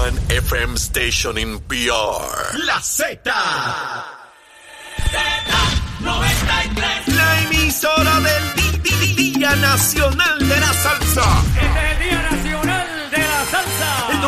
one FM station in PR. La Z. Z93. La emisora del Día Nacional de la Salsa.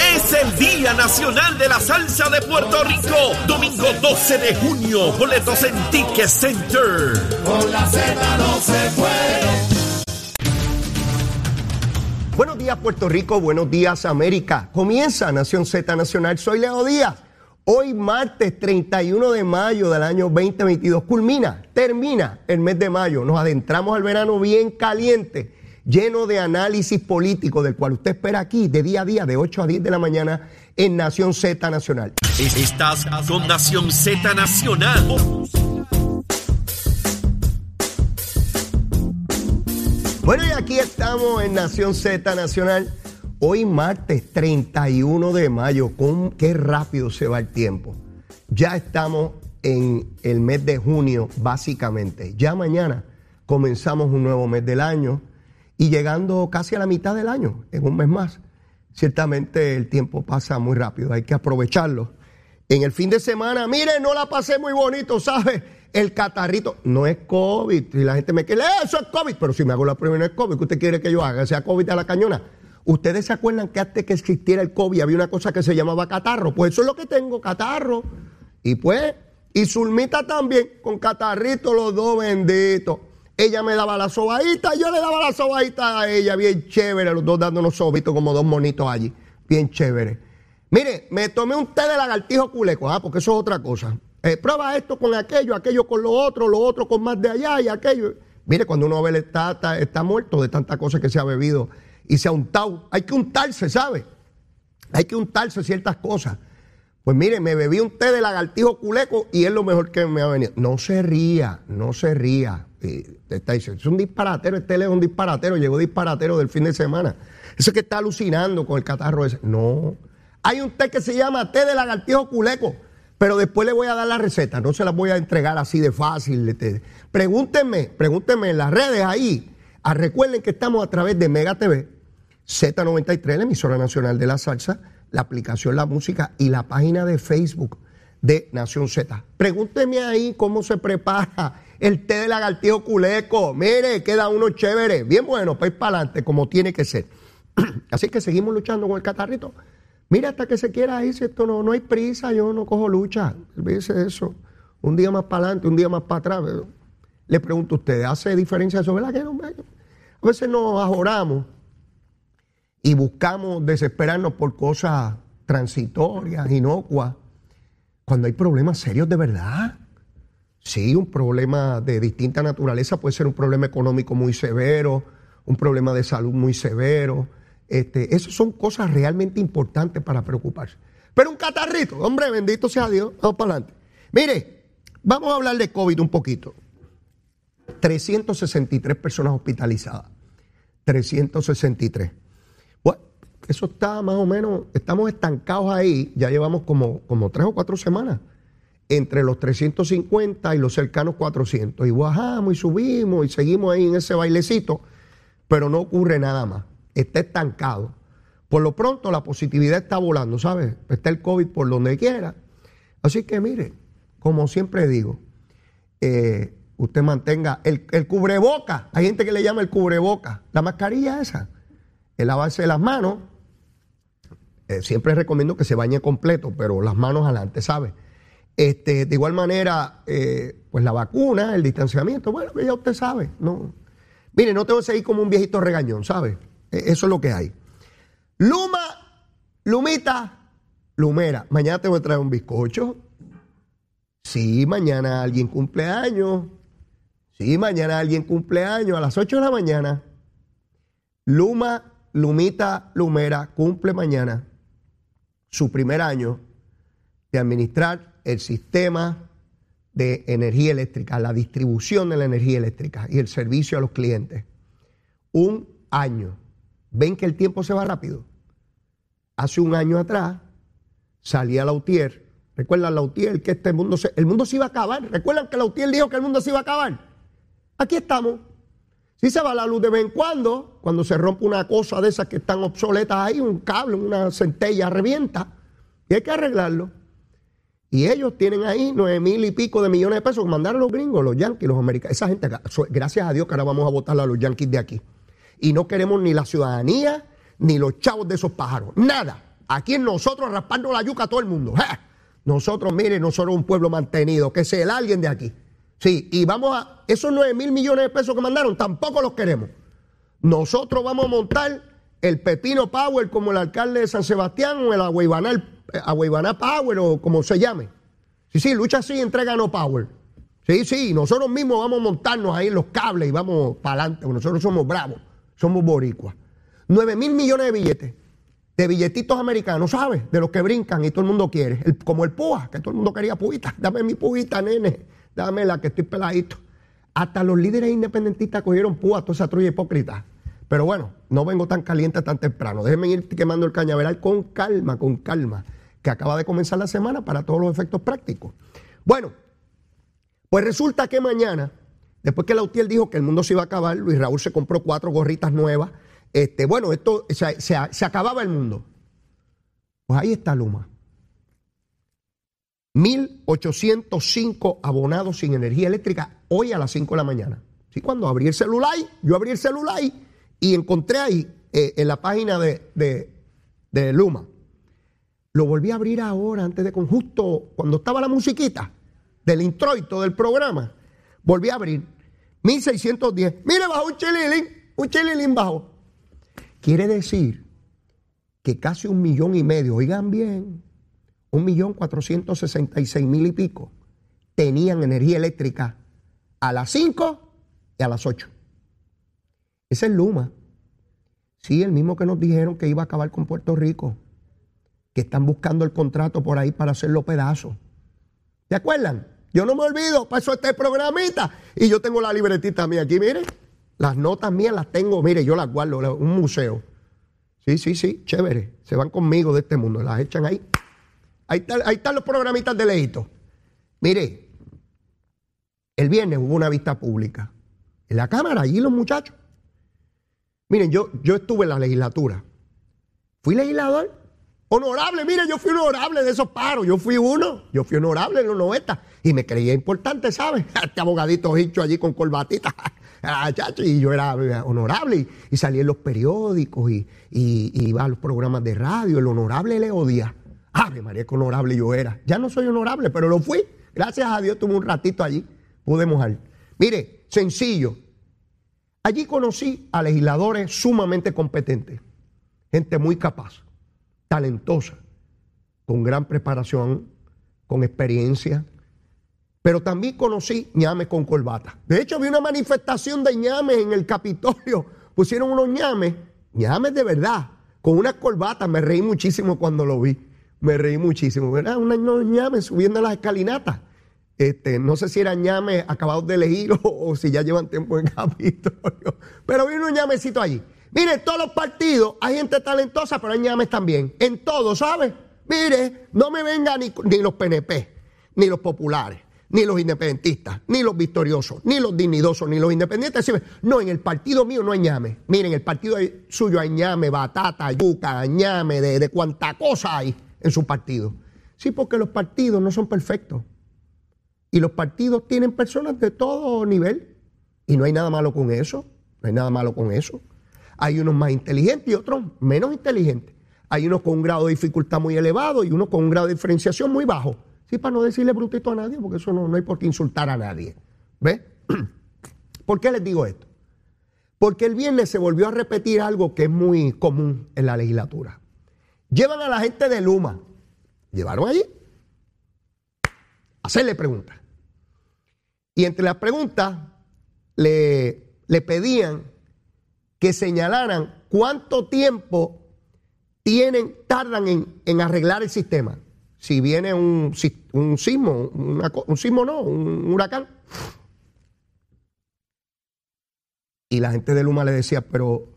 Es el Día Nacional de la Salsa de Puerto Rico. Domingo 12 de junio. Boletos en Ticket Center. Buenos días Puerto Rico, buenos días América. Comienza Nación Z Nacional, soy Leo Díaz. Hoy martes 31 de mayo del año 2022 culmina, termina el mes de mayo. Nos adentramos al verano bien caliente, lleno de análisis político del cual usted espera aquí de día a día de 8 a 10 de la mañana en Nación Z Nacional. Estás con Nación Z Nacional. Bueno, y aquí estamos en Nación Z Nacional. Hoy martes 31 de mayo, con qué rápido se va el tiempo. Ya estamos en el mes de junio, básicamente. Ya mañana comenzamos un nuevo mes del año y llegando casi a la mitad del año, en un mes más. Ciertamente el tiempo pasa muy rápido, hay que aprovecharlo. En el fin de semana, mire, no la pasé muy bonito, ¿sabe? El catarrito no es COVID. Y la gente me quiere, eso es COVID. Pero si me hago la prueba no es COVID, ¿qué usted quiere que yo haga? ¿Sea COVID a la cañona? ¿Ustedes se acuerdan que antes que existiera el COVID había una cosa que se llamaba catarro? Pues eso es lo que tengo, catarro. Y pues, y Zulmita también, con catarrito los dos benditos. Ella me daba la sobadita, yo le daba la sobadita a ella, bien chévere, los dos dándonos sobitos como dos monitos allí, bien chévere. Mire, me tomé un té de lagartijo culeco, ah, porque eso es otra cosa. Eh, prueba esto con aquello, aquello con lo otro, lo otro con más de allá y aquello. Mire, cuando uno ve está, está, está muerto de tantas cosas que se ha bebido y se ha untado. Hay que untarse, ¿sabe? Hay que untarse ciertas cosas. Pues mire, me bebí un té de lagartijo culeco y es lo mejor que me ha venido. No se ría, no se ría. Está diciendo, es un disparatero, este es un disparatero, llegó disparatero del fin de semana. Ese que está alucinando con el catarro ese. No. Hay un té que se llama té de lagartijo culeco, pero después le voy a dar la receta, no se la voy a entregar así de fácil. este. Pregúntenme, pregúntenme en las redes ahí. Ah, recuerden que estamos a través de Mega TV, Z93, la emisora nacional de la salsa, la aplicación La Música y la página de Facebook de Nación Z. Pregúnteme ahí cómo se prepara el té de lagartijo culeco. Mire, queda uno chévere, bien bueno, para ir para adelante, como tiene que ser. Así que seguimos luchando con el catarrito. Mira, hasta que se quiera ir, si esto no, no hay prisa, yo no cojo lucha. Olvídese de eso. Un día más para adelante, un día más para atrás. Le pregunto a ustedes, ¿hace diferencia eso? ¿Verdad que no? A veces nos ajoramos y buscamos desesperarnos por cosas transitorias, inocuas, cuando hay problemas serios de verdad. Sí, un problema de distinta naturaleza puede ser un problema económico muy severo, un problema de salud muy severo. Este, esas son cosas realmente importantes para preocuparse. Pero un catarrito, hombre, bendito sea Dios, vamos para adelante. Mire, vamos a hablar de COVID un poquito. 363 personas hospitalizadas. 363. Bueno, eso está más o menos, estamos estancados ahí, ya llevamos como, como tres o cuatro semanas, entre los 350 y los cercanos 400. Y bajamos y subimos y seguimos ahí en ese bailecito, pero no ocurre nada más. Está estancado. Por lo pronto la positividad está volando, ¿sabes? Está el COVID por donde quiera. Así que mire, como siempre digo, eh, usted mantenga el, cubreboca. Hay gente que le llama el cubreboca. La mascarilla esa. El lavarse las manos. Eh, siempre recomiendo que se bañe completo, pero las manos adelante, ¿sabe? Este, de igual manera, eh, pues la vacuna, el distanciamiento, bueno, ya usted sabe. No. Mire, no tengo que seguir como un viejito regañón, ¿sabe? Eh, eso es lo que hay. Luma, Lumita, Lumera. Mañana te voy a traer un bizcocho. Sí, mañana alguien cumple años. Sí, mañana alguien cumple años a las 8 de la mañana. Luma, Lumita, Lumera cumple mañana su primer año de administrar el sistema de energía eléctrica, la distribución de la energía eléctrica y el servicio a los clientes. Un año. ¿Ven que el tiempo se va rápido? Hace un año atrás salía Lautier. ¿Recuerdan Lautier que este mundo se, el mundo se iba a acabar? ¿Recuerdan que Lautier dijo que el mundo se iba a acabar? Aquí estamos. Si se va la luz de vez en cuando, cuando se rompe una cosa de esas que están obsoletas ahí, un cable, una centella revienta, y hay que arreglarlo. Y ellos tienen ahí nueve mil y pico de millones de pesos que mandaron los gringos, los yanquis, los americanos. Esa gente, gracias a Dios que ahora vamos a votar a los yanquis de aquí. Y no queremos ni la ciudadanía, ni los chavos de esos pájaros. Nada. Aquí en nosotros raspando la yuca a todo el mundo. Nosotros, miren, nosotros un pueblo mantenido, que sea el alguien de aquí. Sí, y vamos a, esos 9 mil millones de pesos que mandaron, tampoco los queremos. Nosotros vamos a montar el Pepino Power como el alcalde de San Sebastián o el Agüeybaná Power o como se llame. Sí, sí, lucha así, entrega no Power. Sí, sí, nosotros mismos vamos a montarnos ahí en los cables y vamos para adelante, nosotros somos bravos, somos boricuas. 9 mil millones de billetes, de billetitos americanos, ¿sabes? De los que brincan y todo el mundo quiere, como el púa, que todo el mundo quería pujita, dame mi pujita, nene dame la que estoy peladito. Hasta los líderes independentistas cogieron púa a toda esa trulla hipócrita. Pero bueno, no vengo tan caliente tan temprano. Déjenme ir quemando el cañaveral con calma, con calma, que acaba de comenzar la semana para todos los efectos prácticos. Bueno, pues resulta que mañana, después que Lautier dijo que el mundo se iba a acabar, Luis Raúl se compró cuatro gorritas nuevas. Este, bueno, esto se, se acababa el mundo. Pues ahí está Luma. 1.805 abonados sin energía eléctrica hoy a las 5 de la mañana. ¿Sí? Cuando abrí el celular, yo abrí el celular y encontré ahí eh, en la página de, de, Luma. Lo volví a abrir ahora, antes de con justo cuando estaba la musiquita del introito del programa. Volví a abrir 1610. Mire, bajó un chililín, un chililín bajó. Quiere decir que casi un millón y medio, oigan bien, un millón cuatrocientos sesenta y seis mil y pico tenían energía eléctrica a las 5 y a las 8. Ese es Luma. Sí, el mismo que nos dijeron que iba a acabar con Puerto Rico, que están buscando el contrato por ahí para hacerlo pedazos. ¿Se acuerdan? Yo no me olvido, pasó este programita y yo tengo la libretita mía aquí, mire, las notas mías las tengo, mire, yo las guardo, un museo. Sí, sí, sí, chévere, se van conmigo de este mundo, las echan ahí Ahí, están los programitas de leíto. Mire, el viernes hubo una vista pública. En la Cámara, allí los muchachos. Miren, yo, yo estuve en la legislatura. Fui legislador. Honorable, mire, yo fui honorable de esos paros. Yo fui uno. Yo fui honorable en los 90. Y me creía importante, ¿sabes? Este abogadito hicho allí con colbatita. Ah, y yo era honorable. Y, salí en los periódicos y, iba a los programas de radio. El honorable le odia. Ave María, qué honorable yo era. Ya no soy honorable, pero lo fui. Gracias a Dios tuve un ratito allí. Pude mojar. Mire, sencillo. Allí conocí a legisladores sumamente competentes. Gente muy capaz, talentosa, con gran preparación, con experiencia. Pero también conocí ñames con corbata. De hecho, vi una manifestación de ñames en el Capitolio. Pusieron unos ñames, ñames de verdad, con una corbata. Me reí muchísimo cuando lo vi me reí muchísimo. ¿verdad? Unos ñames subiendo las escalinatas. Este, no sé si eran ñames acabados de elegir o, si ya llevan tiempo en Capitolio. Pero vi unos ñamecitos allí. Mire, en todos los partidos hay gente talentosa, pero hay ñames también. En todos, ¿sabe? Mire, no me vengan ni, ni los PNP, ni los populares, ni los independentistas, ni los victoriosos, ni los dignidosos, ni los independientes. No, en el partido mío no hay ñame. Miren, en el partido suyo hay ñame, batata, yuca, ñame, de, de cuanta cosa hay en su partido. Sí, porque los partidos no son perfectos. Y los partidos tienen personas de todo nivel. Y no hay nada malo con eso. No hay nada malo con eso. Hay unos más inteligentes y otros menos inteligentes. Hay unos con un grado de dificultad muy elevado y unos con un grado de diferenciación muy bajo. Sí, para no decirle brutito a nadie, porque eso no, no hay por qué insultar a nadie. ¿Ve? ¿Por qué les digo esto? Porque el viernes se volvió a repetir algo que es muy común en la legislatura. Llevan a la gente de Luma. Llevaron allí. Hacerle preguntas. Y entre las preguntas le, le pedían que señalaran cuánto tiempo tienen, tardan en, arreglar el sistema. si viene un, un sismo, un sismo no, un huracán. Y la gente de Luma le decía, pero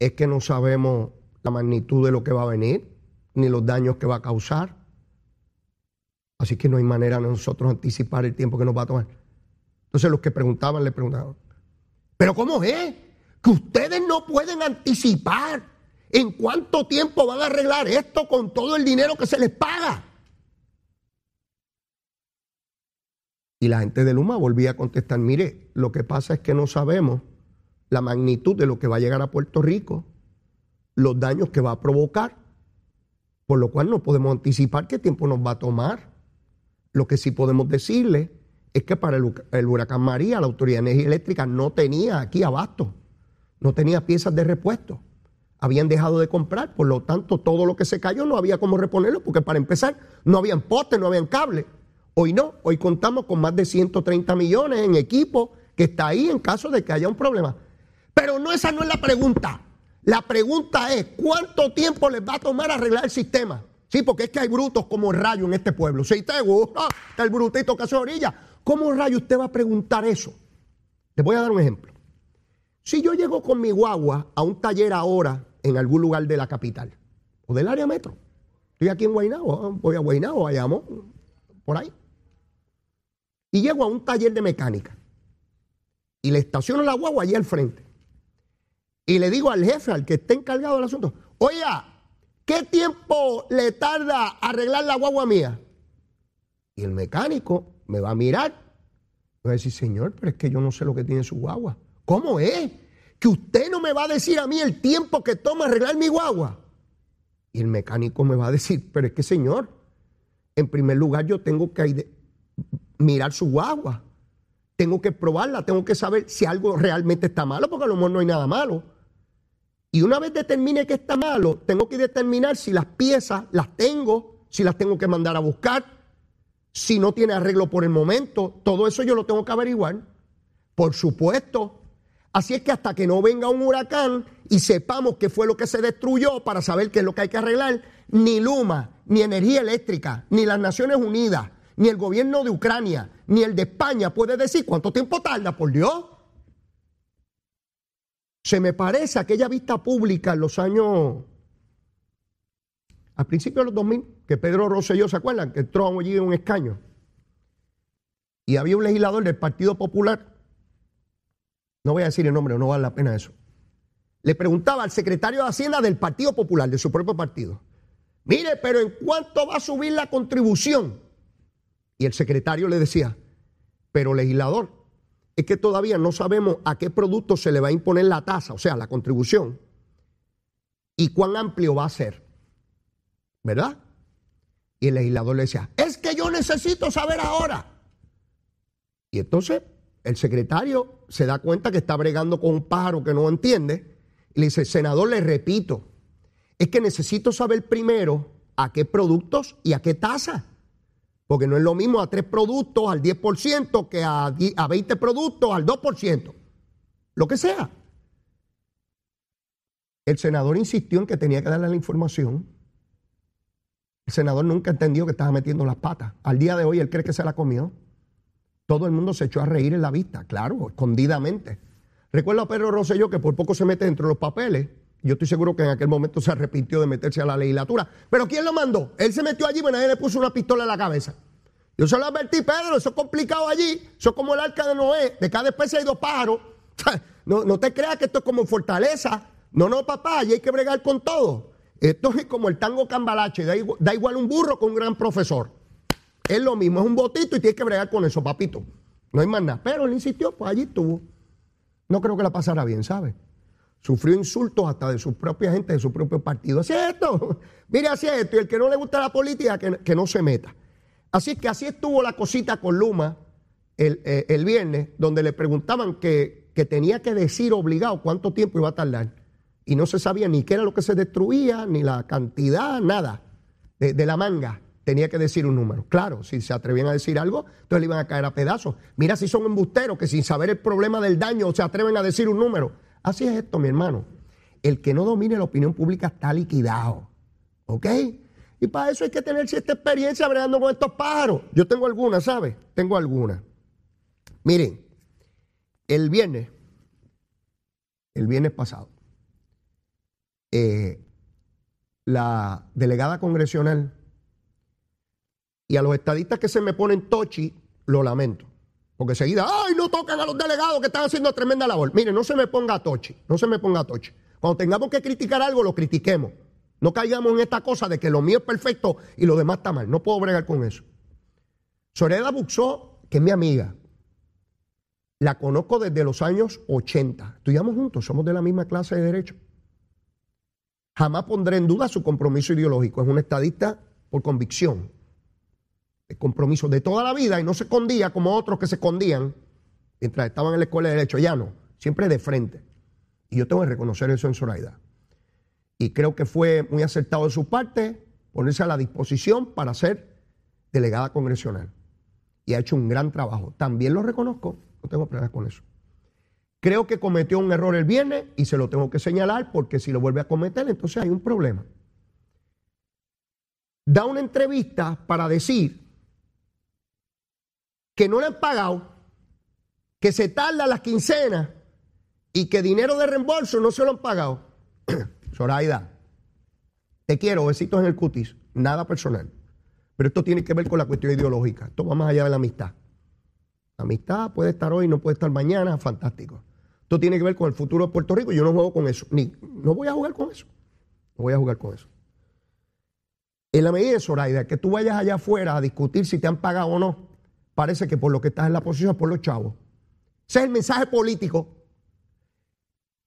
es que no sabemos la magnitud de lo que va a venir, ni los daños que va a causar. Así que no hay manera de nosotros anticipar el tiempo que nos va a tomar. Entonces los que preguntaban le preguntaban, pero ¿cómo es? Que ustedes no pueden anticipar en cuánto tiempo van a arreglar esto con todo el dinero que se les paga. Y la gente de Luma volvía a contestar, mire, lo que pasa es que no sabemos la magnitud de lo que va a llegar a Puerto Rico, los daños que va a provocar, por lo cual no podemos anticipar qué tiempo nos va a tomar. Lo que sí podemos decirle es que para el, huracán María la Autoridad de Energía Eléctrica no tenía aquí abasto, no tenía piezas de repuesto. Habían dejado de comprar, por lo tanto todo lo que se cayó no había cómo reponerlo, porque para empezar no habían postes, no habían cables. Hoy no, hoy contamos con más de 130 millones en equipo que está ahí en caso de que haya un problema. Pero no esa no es la pregunta. La pregunta es, ¿cuánto tiempo les va a tomar arreglar el sistema? Sí, porque es que hay brutos como rayo en este pueblo. Si te gusta el brutito que hace orilla, ¿Cómo rayo usted va a preguntar eso? Les voy a dar un ejemplo. Si yo llego con mi guagua a un taller ahora en algún lugar de la capital o del área metro, estoy aquí en Guaynabo, voy a Guaynabo, vayamos, por ahí, y llego a un taller de mecánica y le estaciono la guagua allí al frente y le digo al jefe, al que esté encargado del asunto, oiga, ¿qué tiempo le tarda arreglar la guagua mía? Y el mecánico me va a mirar. Me va a decir, Señor, pero es que yo no sé lo que tiene su guagua. ¿Cómo es? Que usted no me va a decir a mí el tiempo que toma arreglar mi guagua. Y el mecánico me va a decir, pero es que, Señor, en primer lugar yo tengo que mirar su guagua. Tengo que probarla, tengo que saber si algo realmente está malo, porque a lo mejor no hay nada malo. Y una vez determine que está malo, tengo que determinar si las piezas las tengo, si las tengo que mandar a buscar, si no tiene arreglo por el momento. Todo eso yo lo tengo que averiguar. Por supuesto. Así es que hasta que no venga un huracán y sepamos qué fue lo que se destruyó para saber qué es lo que hay que arreglar, ni Luma, ni Energía Eléctrica, ni las Naciones Unidas, ni el gobierno de Ucrania, ni el de España puede decir cuánto tiempo tarda, por Dios. Se me parece aquella vista pública en los años a principios de los 2000, que Pedro Rosselló, ¿se acuerdan? Que entró allí en un escaño. Y había un legislador del Partido Popular, no voy a decir el nombre, no vale la pena eso. Le preguntaba al secretario de Hacienda del Partido Popular, de su propio partido, mire, pero ¿en cuánto va a subir la contribución? Y el secretario le decía, pero legislador, es que todavía no sabemos a qué producto se le va a imponer la tasa, o sea, la contribución, y cuán amplio va a ser. ¿verdad? Y el legislador le decía, es que yo necesito saber ahora. Y entonces el secretario se da cuenta que está bregando con un pájaro que no entiende y le dice, senador, le repito, es que necesito saber primero a qué productos y a qué tasa. Porque no es lo mismo a tres productos al 10% que a, a 20 productos al 2%. Lo que sea. El senador insistió en que tenía que darle la información. El senador nunca entendió que estaba metiendo las patas. Al día de hoy él cree que se la comió. Todo el mundo se echó a reír en la vista, claro, escondidamente. Recuerdo a Pedro Rosselló que por poco se mete dentro de los papeles. Yo estoy seguro que en aquel momento se arrepintió de meterse a la legislatura. Pero ¿quién lo mandó? Él se metió allí, bueno, nadie le puso una pistola en la cabeza. Yo se lo advertí, Pedro, eso es complicado allí. Eso es como el arca de Noé. De cada especie hay dos pájaros. No, no te creas que esto es como fortaleza. No, no, papá, allí hay que bregar con todo. Esto es como el tango cambalache, da igual, un burro con un gran profesor. Es lo mismo, es un botito y tienes que bregar con eso, papito. No hay más nada. Pero él insistió, pues allí estuvo. No creo que la pasara bien, ¿sabe? Sufrió insultos hasta de su propia gente, de su propio partido. Así es esto, mire, así es esto. Y el que no le gusta la política, que, no se meta. Así que así estuvo la cosita con Luma el, eh, viernes, donde le preguntaban que, que tenía que decir obligado cuánto tiempo iba a tardar y no se sabía ni qué era lo que se destruía, ni la cantidad, nada de, la manga. Tenía que decir un número. Claro, si se atrevían a decir algo, entonces le iban a caer a pedazos. Mira si son embusteros que sin saber el problema del daño se atreven a decir un número. Así es esto, mi hermano. El que no domine la opinión pública está liquidado. ¿Ok? Y para eso hay que tener cierta experiencia bregando con estos pájaros. Yo tengo algunas, ¿sabes? Tengo algunas. Miren, el viernes, el viernes pasado, eh, la delegada congresional y a los estadistas que se me ponen tochi, lo lamento. Porque seguida, ay, no tocan a los delegados que están haciendo tremenda labor. Mire, no se me ponga tochi, no se me ponga tochi. Cuando tengamos que criticar algo, lo critiquemos. No caigamos en esta cosa de que lo mío es perfecto y lo demás está mal. No puedo bregar con eso. Soreda Buxó, que es mi amiga, la conozco desde los años 80. Estudiamos juntos, somos de la misma clase de Derecho. Jamás pondré en duda su compromiso ideológico. Es un estadista por convicción, de compromiso de toda la vida y no se escondía como otros que se escondían mientras estaban en la escuela de Derecho. Ya no, siempre de frente. Y yo tengo que reconocer eso en Zoraida. Y creo que fue muy acertado de su parte ponerse a la disposición para ser delegada congresional. Y ha hecho un gran trabajo. También lo reconozco, no tengo problemas con eso. Creo que cometió un error el viernes y se lo tengo que señalar porque si lo vuelve a cometer, entonces hay un problema. Da una entrevista para decir que no le han pagado, que se tarda las quincenas y que dinero de reembolso no se lo han pagado. Zoraida, te quiero, besitos en el cutis, nada personal. Pero esto tiene que ver con la cuestión ideológica. Esto va más allá de la amistad. La amistad puede estar hoy, no puede estar mañana, fantástico. Esto tiene que ver con el futuro de Puerto Rico. Yo no juego con eso. Ni, no voy a jugar con eso. No voy a jugar con eso. En la medida Zoraida, que tú vayas allá afuera a discutir si te han pagado o no, parece que por lo que estás en la posición es por los chavos. Ese es el mensaje político.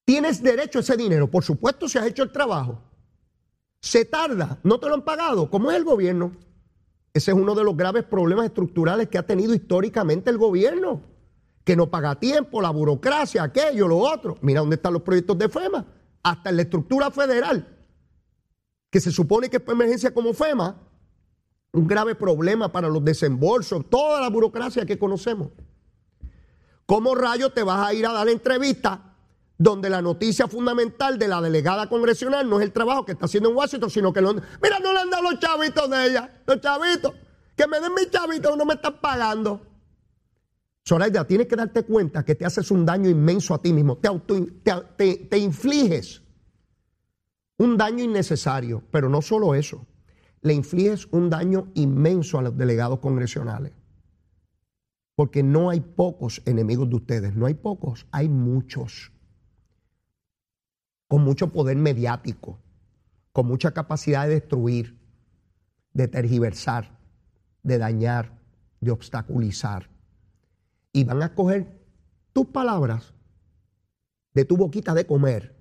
Tienes derecho a ese dinero, por supuesto, si has hecho el trabajo. Se tarda, no te lo han pagado, ¿cómo es el gobierno? Ese es uno de los graves problemas estructurales que ha tenido históricamente el gobierno, que no paga tiempo, la burocracia, aquello, lo otro. Mira dónde están los proyectos de FEMA, hasta en la estructura federal, que se supone que es emergencia como FEMA, un grave problema para los desembolsos, toda la burocracia que conocemos. ¿Cómo rayo te vas a ir a dar entrevista donde la noticia fundamental de la delegada congresional no es el trabajo que está haciendo en Washington, sino que mira, no le han dado los chavitos de ella, los chavitos, que me den mis chavitos, no me están pagando. Zoraida, tienes que darte cuenta que te haces un daño inmenso a ti mismo, te, te, te infliges un daño innecesario, pero no solo eso, le infliges un daño inmenso a los delegados congresionales. Porque no hay pocos enemigos de ustedes, no hay pocos, hay muchos con mucho poder mediático, con mucha capacidad de destruir, de tergiversar, de dañar, de obstaculizar. Y van a coger tus palabras de tu boquita de comer,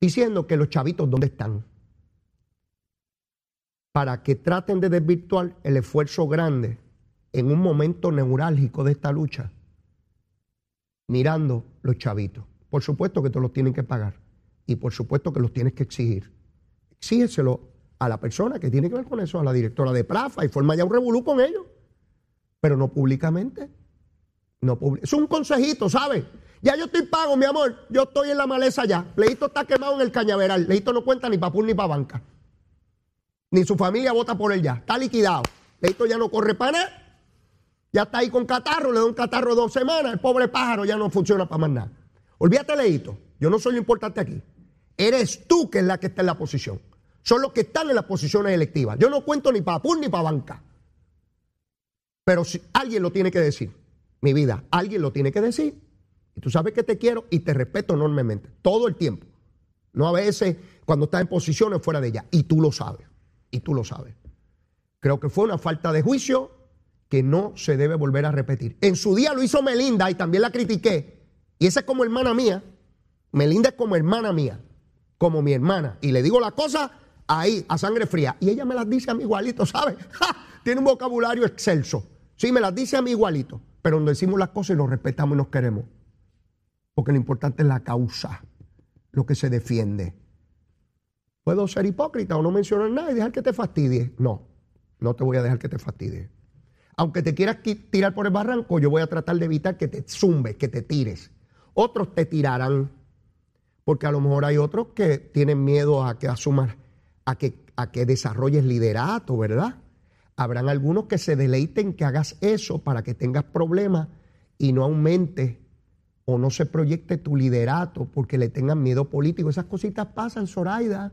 diciendo que los chavitos, ¿dónde están? Para que traten de desvirtuar el esfuerzo grande en un momento neurálgico de esta lucha, mirando los chavitos. Por supuesto que te los tienen que pagar y por supuesto que los tienes que exigir. Exígeselo a la persona que tiene que ver con eso, a la directora de Prafa y forma ya un revolú con ellos, pero no públicamente. No es un consejito, ¿sabes? Ya yo estoy pago, mi amor. Yo estoy en la maleza ya. Leito está quemado en el cañaveral. Leito no cuenta ni para ni para banca. Ni su familia vota por él ya. Está liquidado. Leito ya no corre para nada. Ya está ahí con catarro. Le da un catarro dos semanas. El pobre pájaro ya no funciona para más nada. Olvídate, Leito. Yo no soy lo importante aquí. Eres tú que es la que está en la posición. Son los que están en las posiciones electivas. Yo no cuento ni para PUR ni para banca. Pero si, alguien lo tiene que decir. Mi vida, alguien lo tiene que decir. Y tú sabes que te quiero y te respeto enormemente. Todo el tiempo. No a veces cuando estás en posiciones fuera de ella. Y tú lo sabes. Y tú lo sabes. Creo que fue una falta de juicio que no se debe volver a repetir. En su día lo hizo Melinda y también la critiqué. Y esa es como hermana mía. Melinda es como hermana mía como mi hermana. Y le digo la cosa ahí, a sangre fría. Y ella me las dice a mí igualito, ¿sabes? Tiene un vocabulario excelso. Sí, me las dice a mí igualito. Pero donde decimos las cosas y nos respetamos y nos queremos. Porque lo importante es la causa, lo que se defiende. ¿Puedo ser hipócrita o no mencionar nada y dejar que te fastidie? No, no te voy a dejar que te fastidie. Aunque te quieras tirar por el barranco, yo voy a tratar de evitar que te zumbes, que te tires. Otros te tirarán porque a lo mejor hay otros que tienen miedo a que asumas, a que, a que desarrolles liderato, ¿verdad? Habrán algunos que se deleiten que hagas eso para que tengas problemas y no aumente o no se proyecte tu liderato porque le tengan miedo político. Esas cositas pasan, Zoraida.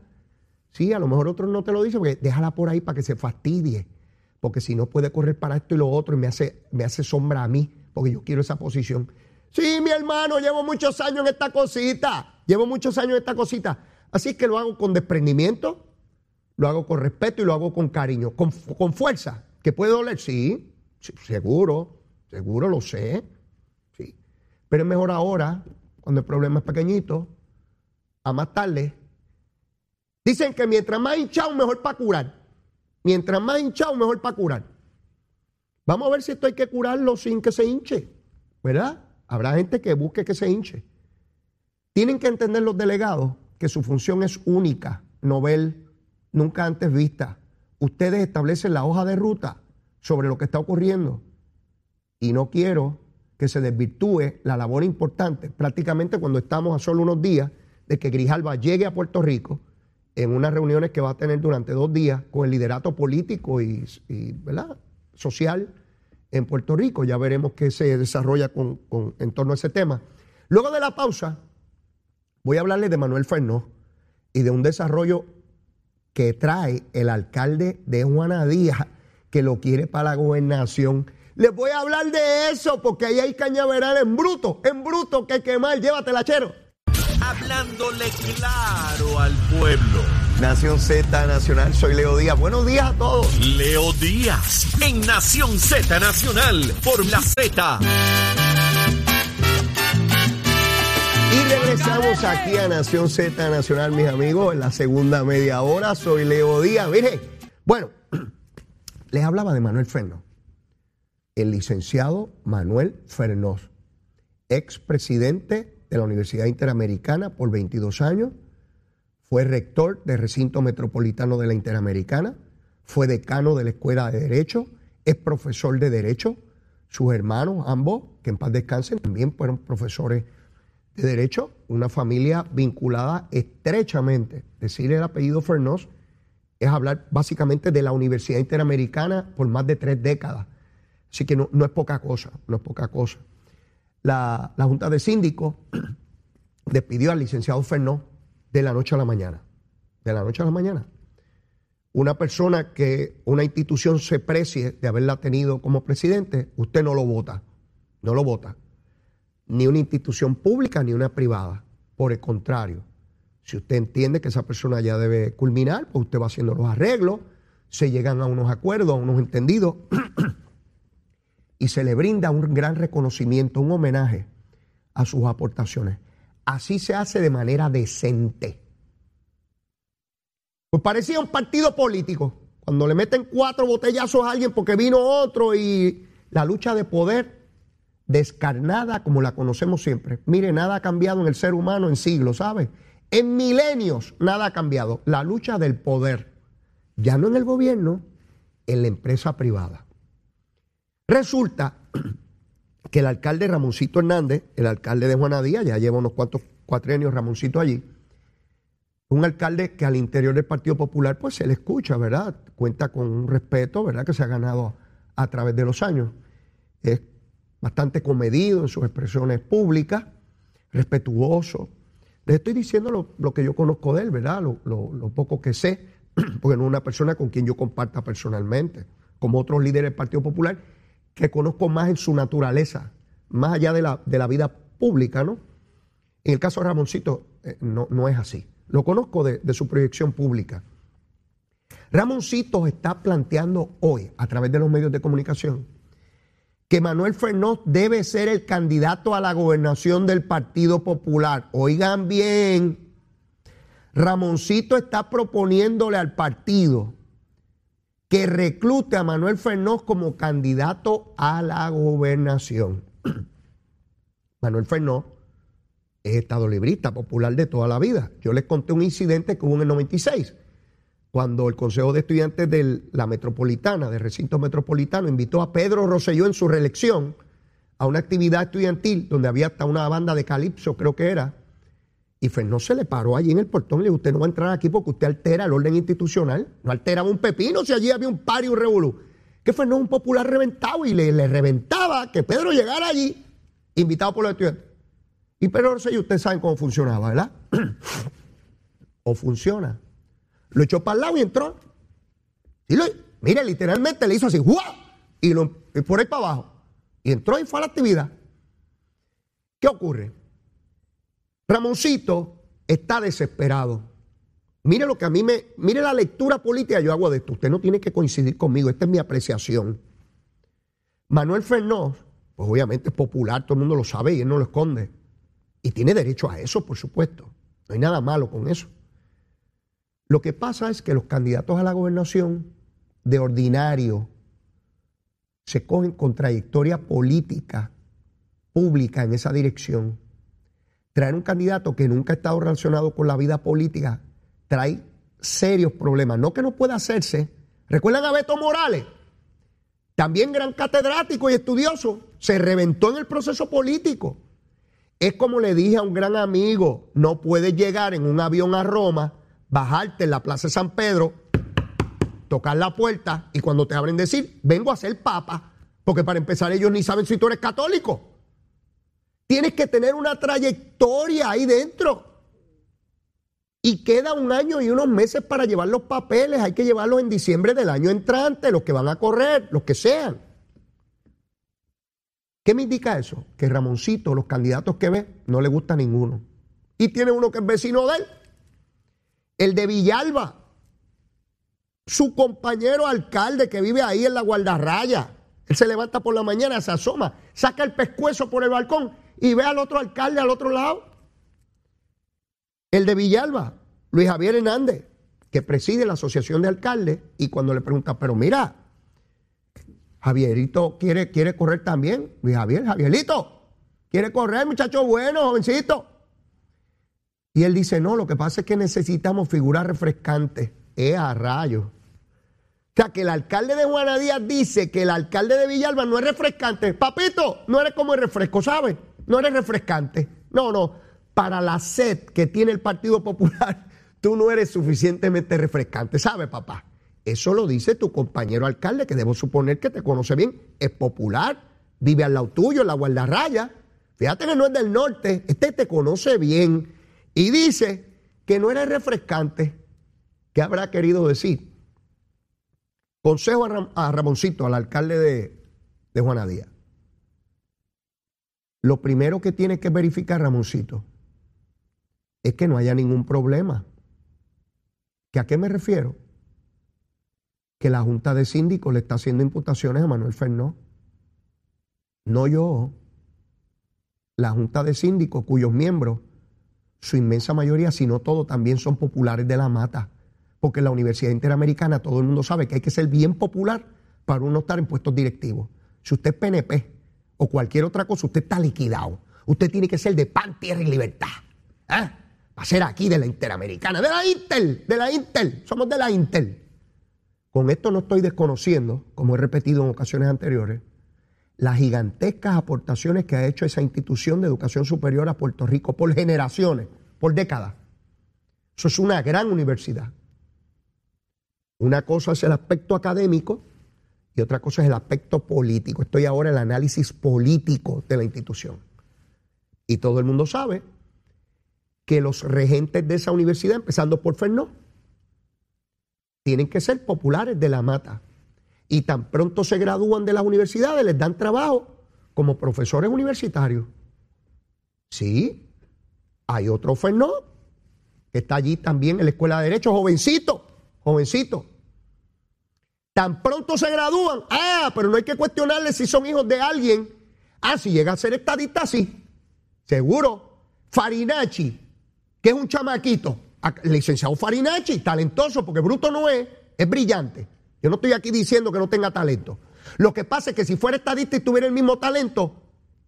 Sí, a lo mejor otros no te lo dicen, porque déjala por ahí para que se fastidie. Porque si no puede correr para esto y lo otro y me hace, me hace sombra a mí, porque yo quiero esa posición. Sí, mi hermano, llevo muchos años en esta cosita. Llevo muchos años en esta cosita. Así que lo hago con desprendimiento, lo hago con respeto y lo hago con cariño, con, fuerza. ¿Que puede doler? Sí, seguro, seguro lo sé. Sí. Pero es mejor ahora, cuando el problema es pequeñito, a más tarde. Dicen que mientras más hinchado, mejor para curar. Mientras más hinchado, mejor para curar. Vamos a ver si esto hay que curarlo sin que se hinche, ¿verdad? Habrá gente que busque que se hinche. Tienen que entender los delegados que su función es única, novel, nunca antes vista. Ustedes establecen la hoja de ruta sobre lo que está ocurriendo. Y no quiero que se desvirtúe la labor importante, prácticamente cuando estamos a solo unos días de que Grijalva llegue a Puerto Rico en unas reuniones que va a tener durante dos días con el liderato político y, ¿verdad? social en Puerto Rico. Ya veremos qué se desarrolla con, en torno a ese tema. Luego de la pausa, voy a hablarle de Manuel Fernó y de un desarrollo que trae el alcalde de Juana Díaz, que lo quiere para la gobernación. Les voy a hablar de eso, porque ahí hay cañaveral en bruto, en bruto, que quemar. Llévatela, chero. Hablándole claro al pueblo. Nación Z Nacional, soy Leo Díaz. Buenos días a todos. Leo Díaz, en Nación Z Nacional, por la Z. Y regresamos aquí a Nación Z Nacional, mis amigos, en la segunda media hora. Soy Leo Díaz. Mire, bueno, les hablaba de Manuel Fernó, el licenciado Manuel Fernós, expresidente de la Universidad Interamericana por 22 años, fue rector del recinto metropolitano de la Interamericana, fue decano de la Escuela de Derecho, es profesor de Derecho, sus hermanos, ambos, que en paz descansen, también fueron profesores de Derecho, una familia vinculada estrechamente. Decir el apellido Fernós es hablar básicamente de la Universidad Interamericana por más de tres décadas. Así que no, es poca cosa, no es poca cosa. La, la Junta de Síndicos despidió al licenciado Fernó de la noche a la mañana. De la noche a la mañana. Una persona que una institución se precie de haberla tenido como presidente, usted no lo vota. No lo vota. Ni una institución pública ni una privada. Por el contrario, si usted entiende que esa persona ya debe culminar, pues usted va haciendo los arreglos, se llegan a unos acuerdos, a unos entendidos, y se le brinda un gran reconocimiento, un homenaje a sus aportaciones. Así se hace de manera decente. Pues parecía un partido político. Cuando le meten cuatro botellazos a alguien porque vino otro y la lucha de poder descarnada como la conocemos siempre. Mire, nada ha cambiado en el ser humano en siglos, ¿sabe? En milenios nada ha cambiado. La lucha del poder, ya no en el gobierno, en la empresa privada. Resulta que el alcalde Ramoncito Hernández, el alcalde de Juanadía, ya lleva unos cuantos cuatrenios Ramoncito allí, un alcalde que al interior del Partido Popular pues se le escucha, ¿verdad? Cuenta con un respeto, ¿verdad? Que se ha ganado a través de los años. Es bastante comedido en sus expresiones públicas, respetuoso. Les estoy diciendo lo, que yo conozco de él, ¿verdad? Lo, lo, poco que sé, porque no es una persona con quien yo comparta personalmente, como otros líderes del Partido Popular que conozco más en su naturaleza, más allá de la, de la vida pública, ¿no? En el caso de Ramoncito, eh, no, no, es así. Lo conozco de, de, su proyección pública. Ramoncito está planteando hoy, a través de los medios de comunicación, que Manuel Fernández debe ser el candidato a la gobernación del Partido Popular. Oigan bien, Ramoncito está proponiéndole al partido que reclute a Manuel Fernós como candidato a la gobernación. Manuel Fernós es estado librista popular de toda la vida. Yo les conté un incidente que hubo en el 96, cuando el Consejo de Estudiantes de la Metropolitana, del recinto metropolitano, invitó a Pedro Rosselló en su reelección a una actividad estudiantil donde había hasta una banda de calipso, creo que era, Y Fernó se le paró allí en el portón y le dijo, usted no va a entrar aquí porque usted altera el orden institucional. No alteraba un pepino si allí había un par y un revolú. Que Fernó es un popular reventado y le, reventaba que Pedro llegara allí, invitado por los estudiantes. Y Pedro Rosselló, ustedes saben cómo funcionaba, ¿verdad? o funciona. Lo echó para el lado y entró. Y lo, mire, literalmente le hizo así, ¡guau! Y, lo, y por ahí para abajo. Y entró y fue a la actividad. ¿Qué ocurre? Ramoncito está desesperado. Mire lo que a mí me. Mire la lectura política yo hago de esto. Usted no tiene que coincidir conmigo. Esta es mi apreciación. Manuel Fernós, pues obviamente es popular, todo el mundo lo sabe y él no lo esconde. Y tiene derecho a eso, por supuesto. No hay nada malo con eso. Lo que pasa es que los candidatos a la gobernación de ordinario se cogen con trayectoria política pública en esa dirección. Traer un candidato que nunca ha estado relacionado con la vida política trae serios problemas. No que no pueda hacerse. ¿Recuerdan a Beto Morales? También gran catedrático y estudioso. Se reventó en el proceso político. Es como le dije a un gran amigo, no puedes llegar en un avión a Roma, bajarte en la Plaza de San Pedro, tocar la puerta y cuando te abren decir, vengo a ser papa, porque para empezar ellos ni saben si tú eres católico. Tienes que tener una trayectoria ahí dentro. Y queda un año y unos meses para llevar los papeles. Hay que llevarlos en diciembre del año entrante, los que van a correr, los que sean. ¿Qué me indica eso? Que Ramoncito, los candidatos que ve, no le gusta ninguno. Y tiene uno que es vecino de él. El de Villalba. Su compañero alcalde que vive ahí en la guardarraya. Él se levanta por la mañana, se asoma, saca el pescuezo por el balcón y ve al otro alcalde al otro lado. El de Villalba, Luis Javier Hernández, que preside la Asociación de Alcaldes, y cuando le pregunta, pero mira, Javierito quiere, quiere correr también. Luis Javier, Javierito, quiere correr, muchacho bueno, jovencito. Y él dice, no, lo que pasa es que necesitamos figuras refrescantes. Es a rayos. O sea, que el alcalde de Juana Díaz dice que el alcalde de Villalba no es refrescante. Papito, no eres como el refresco, ¿sabes? No eres refrescante. No, no. Para la sed que tiene el Partido Popular, tú no eres suficientemente refrescante, ¿sabes, papá? Eso lo dice tu compañero alcalde, que debo suponer que te conoce bien, es popular, vive al lado tuyo, en la guardarraya. Fíjate que no es del norte, este te conoce bien y dice que no eres refrescante. ¿Qué habrá querido decir? Consejo a, Ramoncito, al alcalde de, de Juana Díaz. Lo primero que tiene que verificar, Ramoncito, es que no haya ningún problema. ¿Que ¿A qué me refiero? que la Junta de Síndicos le está haciendo imputaciones a Manuel Fernó. No yo. La Junta de Síndicos, cuyos miembros, su inmensa mayoría, si no todo, también son populares de la mata. Porque en la Universidad Interamericana todo el mundo sabe que hay que ser bien popular para uno estar en puestos directivos. Si usted es PNP o cualquier otra cosa, usted está liquidado. Usted tiene que ser de pan, tierra y libertad. ¿Ah? Va a ser aquí de la Interamericana, de la Intel, de la Intel. Somos de la Intel. Con esto no estoy desconociendo, como he repetido en ocasiones anteriores, las gigantescas aportaciones que ha hecho esa institución de educación superior a Puerto Rico por generaciones, por décadas. Eso es una gran universidad. Una cosa es el aspecto académico y otra cosa es el aspecto político. Estoy ahora en el análisis político de la institución. Y todo el mundo sabe que los regentes de esa universidad, empezando por Fernó, tienen que ser populares de la mata. Y tan pronto se gradúan de las universidades, les dan trabajo como profesores universitarios. Sí, hay otro Fernó que está allí también en la Escuela de Derecho, jovencito, jovencito. Tan pronto se gradúan, ah, pero no hay que cuestionarles si son hijos de alguien. Ah, si llega a ser estadista, sí. Seguro. Farinacci, que es un chamaquito, licenciado Farinacci, talentoso, porque bruto no es, es brillante. Yo no estoy aquí diciendo que no tenga talento. Lo que pasa es que si fuera estadista y tuviera el mismo talento,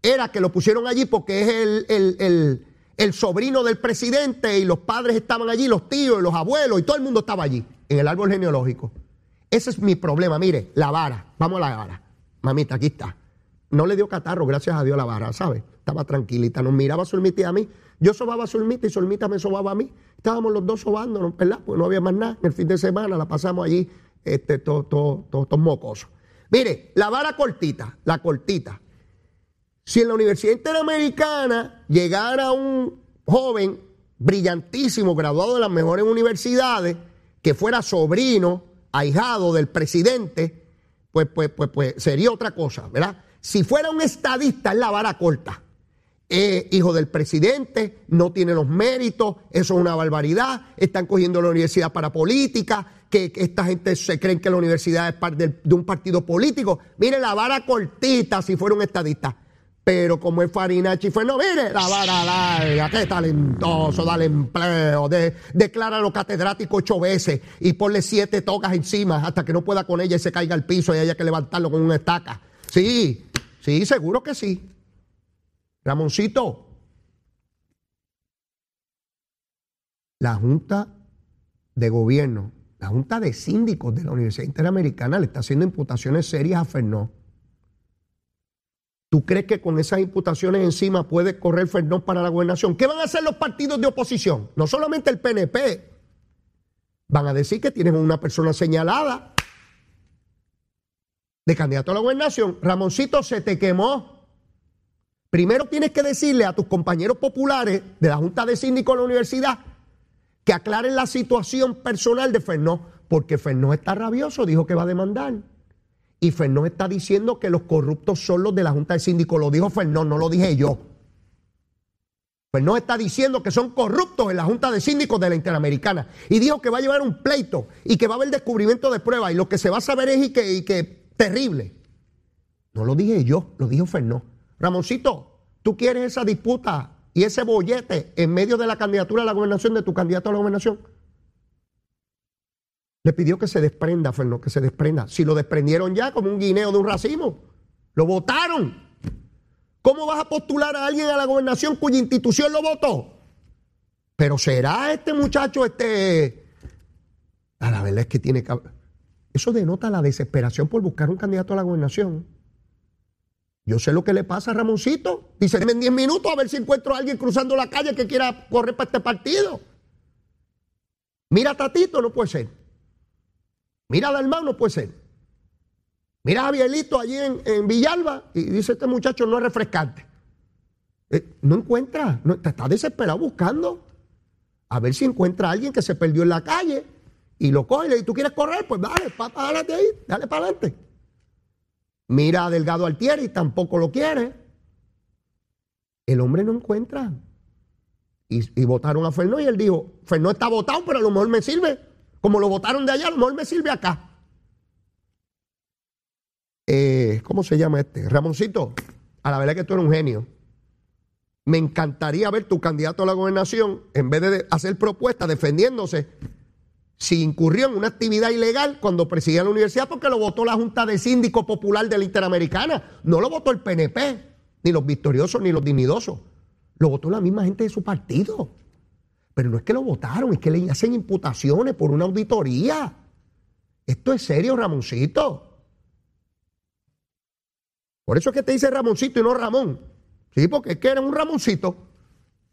era que lo pusieron allí porque es el, el, sobrino del presidente y los padres estaban allí, los tíos y los abuelos y todo el mundo estaba allí, en el árbol genealógico. Ese es mi problema. Mire, la vara, vamos a la vara. Mamita, aquí está. no le dio catarro, gracias a Dios, la vara, ¿sabes? Estaba tranquilita, nos miraba Zulmita y a mí. Yo sobaba a Zulmita y Zulmita me sobaba a mí. Estábamos los dos sobándonos, ¿verdad? Pues no había más nada. El fin de semana la pasamos allí, este, todos todo, todo, mocosos. Mire, la vara cortita, la cortita. Si en la Universidad Interamericana llegara un joven brillantísimo, graduado de las mejores universidades, que fuera sobrino, ahijado del presidente, pues, pues, pues, pues sería otra cosa, ¿verdad? Si fuera un estadista, es la vara corta. Eh, hijo del presidente, no tiene los méritos, eso es una barbaridad, están cogiendo la universidad para política, que, esta gente se creen que la universidad es parte de, un partido político. Mire, la vara cortita si fuera un estadista. Pero como es Farinachi fue, no, mire, la vara larga, qué talentoso, dale empleo, de, los catedráticos ocho veces y ponle siete tocas encima hasta que no pueda con ella y se caiga al piso y haya que levantarlo con una estaca. Sí, sí, seguro que sí. Ramoncito, la Junta de Gobierno, la Junta de Síndicos de la Universidad Interamericana le está haciendo imputaciones serias a Fernó. ¿Tú crees que con esas imputaciones encima puede correr Fernó para la gobernación? ¿Qué van a hacer los partidos de oposición? No solamente el PNP. Van a decir que tienen una persona señalada de candidato a la gobernación. Ramoncito, se te quemó. Primero tienes que decirle a tus compañeros populares de la Junta de Síndicos de la universidad que aclaren la situación personal de Fernó, porque Fernó está rabioso, dijo que va a demandar. Y Fernó está diciendo que los corruptos son los de la Junta de Síndicos. Lo dijo Fernó, no lo dije yo. Fernó está diciendo que son corruptos en la Junta de Síndicos de la Interamericana. Y dijo que va a llevar un pleito y que va a haber descubrimiento de pruebas. Y lo que se va a saber es y que, y que terrible. No lo dije yo, lo dijo Fernó. Ramoncito, ¿tú quieres esa disputa y ese bollete en medio de la candidatura a la gobernación de tu candidato a la gobernación? Le pidió que se desprenda, Fernó, que se desprenda. Si lo desprendieron ya como un guineo de un racimo, lo votaron. ¿Cómo vas a postular a alguien a la gobernación cuya institución lo votó? Pero será este muchacho este... A la verdad es que tiene que... Eso denota la desesperación por buscar un candidato a la gobernación. Yo sé lo que le pasa a Ramoncito. Dice, en 10 minutos a ver si encuentro a alguien cruzando la calle que quiera correr para este partido. Mira Tatito, no puede ser. Mira a Dalmau, no puede ser. Mira a Javierito allí en, Villalba y dice, este muchacho no es refrescante. Eh, no encuentra, no, está desesperado buscando. A ver si encuentra a alguien que se perdió en la calle y lo coge y le dice, ¿tú quieres correr? Pues dale, dale ahí, dale para adelante. Mira a Delgado Altieri, tampoco lo quiere. El hombre no encuentra. Y, votaron a Fernó y él dijo, Fernó está votado, pero a lo mejor me sirve. Como lo votaron de allá, a lo mejor me sirve acá. Eh, ¿Cómo se llama este? Ramoncito, a la verdad que tú eres un genio. Me encantaría ver tu candidato a la gobernación, en vez de hacer propuestas defendiéndose, si incurrió en una actividad ilegal cuando presidía la universidad porque lo votó la Junta de Síndico Popular de la Interamericana. No lo votó el PNP, ni los victoriosos, ni los dignidosos. Lo votó la misma gente de su partido. Pero no es que lo votaron, es que le hacen imputaciones por una auditoría. Esto es serio, Ramoncito. Por eso es que te dice Ramoncito y no Ramón. Sí, porque es que era un Ramoncito.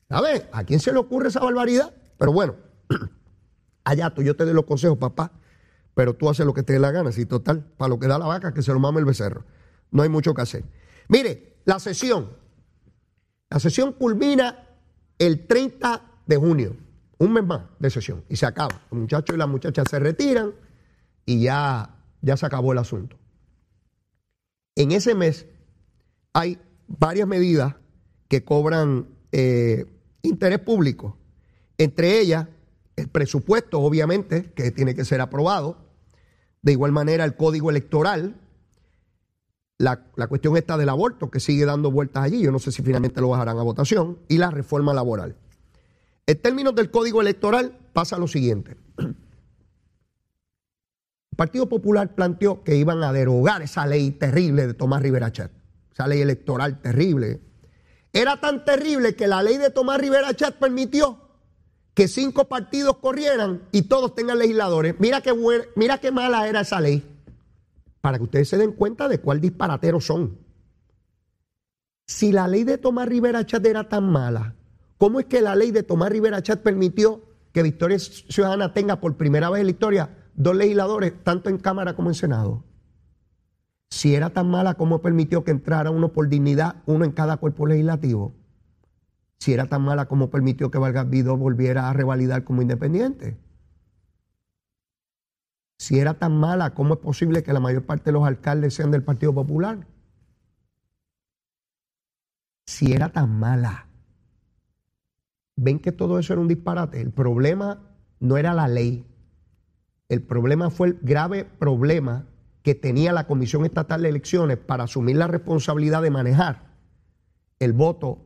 ¿Sabes? ¿A quién se le ocurre esa barbaridad? Pero bueno. allá tú, yo te doy los consejos, papá, pero tú haces lo que te dé la gana, si total, para lo que da la vaca, que se lo mame el becerro. No hay mucho que hacer. Mire, la sesión. La sesión culmina el 30 de junio, un mes más de sesión, y se acaba. Los muchachos y las muchachas se retiran y ya, ya se acabó el asunto. En ese mes hay varias medidas que cobran eh, interés público. Entre ellas, el presupuesto, obviamente, que tiene que ser aprobado. De igual manera, el código electoral. La, cuestión está del aborto, que sigue dando vueltas allí. Yo no sé si finalmente lo bajarán a votación. Y la reforma laboral. En términos del código electoral, pasa lo siguiente. El Partido Popular planteó que iban a derogar esa ley terrible de Tomás Rivera Chat. Esa ley electoral terrible. Era tan terrible que la ley de Tomás Rivera Chat permitió que cinco partidos corrieran y todos tengan legisladores. Mira qué, mira qué mala era esa ley. Para que ustedes se den cuenta de cuál disparatero son. Si la ley de Tomás Rivera Chat era tan mala, ¿cómo es que la ley de Tomás Rivera Chat permitió que Victoria Ciudadana tenga por primera vez en la historia dos legisladores, tanto en Cámara como en Senado? Si era tan mala, ¿cómo permitió que entrara uno por dignidad, uno en cada cuerpo legislativo? Si era tan mala, ¿cómo permitió que Vargas Vidó volviera a revalidar como independiente? Si era tan mala, ¿cómo es posible que la mayor parte de los alcaldes sean del Partido Popular? Si era tan mala. Ven que todo eso era un disparate. El problema no era la ley. El problema fue el grave problema que tenía la Comisión Estatal de Elecciones para asumir la responsabilidad de manejar el voto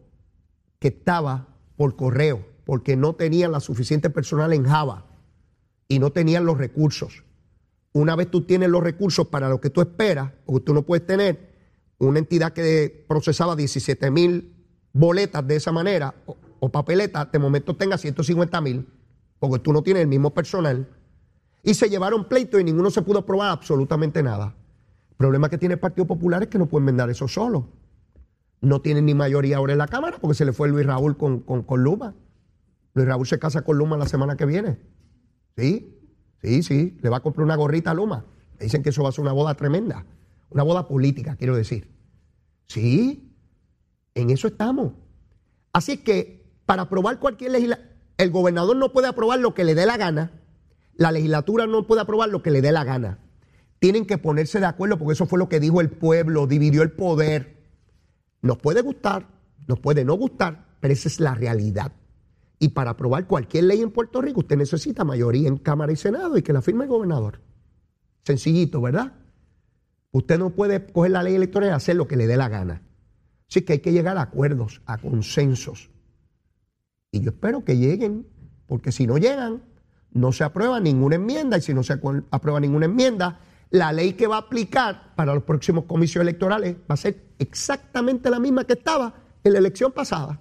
que estaba por correo, porque no tenían la suficiente personal en Java y no tenían los recursos. Una vez tú tienes los recursos para lo que tú esperas, o tú no puedes tener una entidad que procesaba 17 mil boletas de esa manera o, papeletas, de momento tenga 150 mil, porque tú no tienes el mismo personal. Y se llevaron pleito y ninguno se pudo aprobar absolutamente nada. El problema que tiene el Partido Popular es que no pueden vender eso solo. No tienen ni mayoría ahora en la Cámara porque se le fue Luis Raúl con, con, Luma. Luis Raúl se casa con Luma la semana que viene. Sí, sí, sí. Le va a comprar una gorrita a Luma. dicen que eso va a ser una boda tremenda. Una boda política, quiero decir. Sí, en eso estamos. Así que para aprobar cualquier legislación, el gobernador no puede aprobar lo que le dé la gana, la legislatura no puede aprobar lo que le dé la gana. Tienen que ponerse de acuerdo porque eso fue lo que dijo el pueblo, dividió el poder. Nos puede gustar, nos puede no gustar, pero esa es la realidad. Y para aprobar cualquier ley en Puerto Rico, usted necesita mayoría en Cámara y Senado y que la firme el gobernador. Sencillito, ¿verdad? Usted no puede coger la ley electoral y hacer lo que le dé la gana. Así que hay que llegar a acuerdos, a consensos. Y yo espero que lleguen, porque si no llegan, no se aprueba ninguna enmienda. Y si no se aprueba ninguna enmienda, la ley que va a aplicar para los próximos comicios electorales va a ser exactamente la misma que estaba en la elección pasada.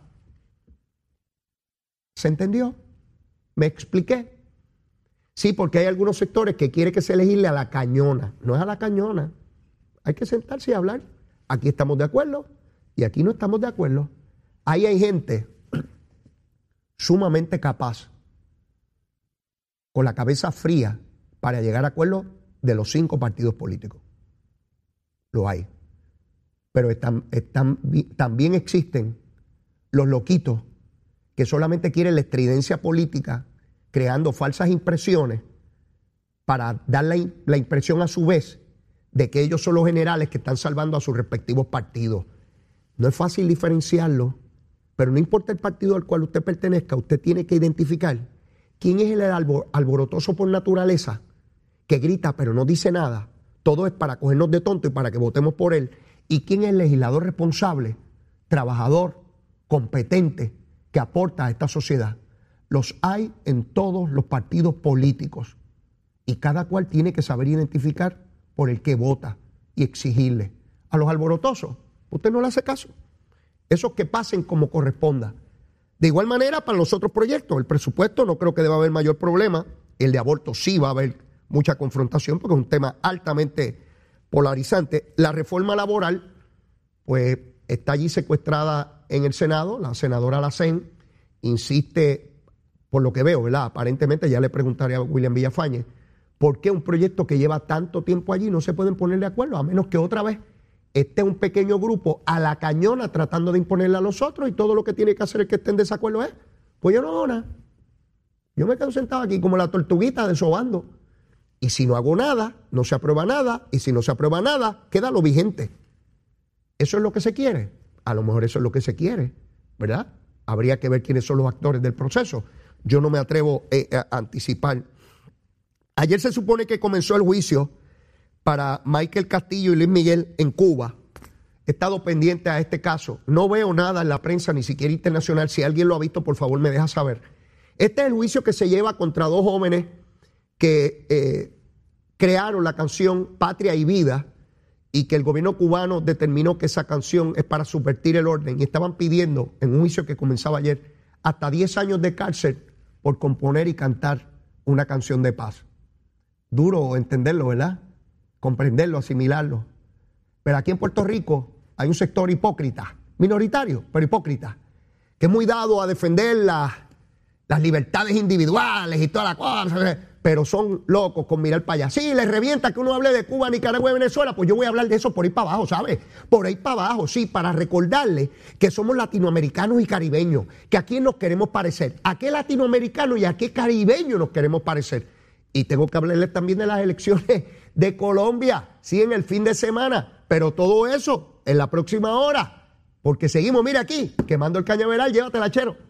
¿Se entendió? ¿Me expliqué? Sí, porque hay algunos sectores que quieren que se legisle a la cañona. No es a la cañona. Hay que sentarse y hablar. Aquí estamos de acuerdo y aquí no estamos de acuerdo. Ahí hay gente sumamente capaz, con la cabeza fría, para llegar a acuerdos de los cinco partidos políticos. Lo hay. Pero están, también existen los loquitos que solamente quieren la estridencia política, creando falsas impresiones para dar la, la impresión a su vez de que ellos son los generales que están salvando a sus respectivos partidos. No es fácil diferenciarlo, pero no importa el partido al cual usted pertenezca, usted tiene que identificar quién es el alborotoso por naturaleza que grita pero no dice nada, todo es para cogernos de tonto y para que votemos por él, y quién es el legislador responsable, trabajador, competente, que aporta a esta sociedad. Los hay en todos los partidos políticos y cada cual tiene que saber identificar por el que vota y exigirle. A los alborotosos, usted no le hace caso. Esos que pasen como corresponda. De igual manera, para los otros proyectos, el presupuesto no creo que deba haber mayor problema. El de aborto sí va a haber mucha confrontación porque es un tema altamente polarizante. La reforma laboral, pues está allí secuestrada en el Senado, la senadora Lacén insiste, por lo que veo, ¿verdad? Aparentemente ya le preguntaré a William Villafañe, ¿por qué un proyecto que lleva tanto tiempo allí no se pueden poner de acuerdo? A menos que otra vez esté un pequeño grupo a la cañona tratando de imponerle a los otros y todo lo que tiene que hacer el que esté en desacuerdo es, pues yo no hago nada. Yo me quedo sentado aquí como la tortuguita desobando. Y si no hago nada, no se aprueba nada. Y si no se aprueba nada, queda lo vigente. ¿Eso es lo que se quiere? A lo mejor eso es lo que se quiere, ¿verdad? Habría que ver quiénes son los actores del proceso. Yo no me atrevo eh, a anticipar. Ayer se supone que comenzó el juicio para Michael Castillo y Luis Miguel en Cuba. He estado pendiente a este caso. No veo nada en la prensa, ni siquiera internacional. Si alguien lo ha visto, por favor, me deja saber. Este es el juicio que se lleva contra dos jóvenes que eh, crearon la canción Patria y Vida y que el gobierno cubano determinó que esa canción es para subvertir el orden y estaban pidiendo en un juicio que comenzaba ayer hasta 10 años de cárcel por componer y cantar una canción de paz. Duro entenderlo, ¿verdad? Comprenderlo, asimilarlo. Pero aquí en Puerto Rico hay un sector hipócrita, minoritario, pero hipócrita, que es muy dado a defender las libertades individuales y toda la cosa, pero son locos con mirar para allá. Sí, les revienta que uno hable de Cuba, Nicaragua y Venezuela, pues yo voy a hablar de eso por ahí para abajo, ¿sabes? Por ahí para abajo, sí, para recordarles que somos latinoamericanos y caribeños, que a quién nos queremos parecer, a qué latinoamericano y a qué caribeño nos queremos parecer. Y tengo que hablarles también de las elecciones de Colombia, sí, en el fin de semana, pero todo eso en la próxima hora, porque seguimos, mira aquí, quemando el cañaveral, llévatela, chero.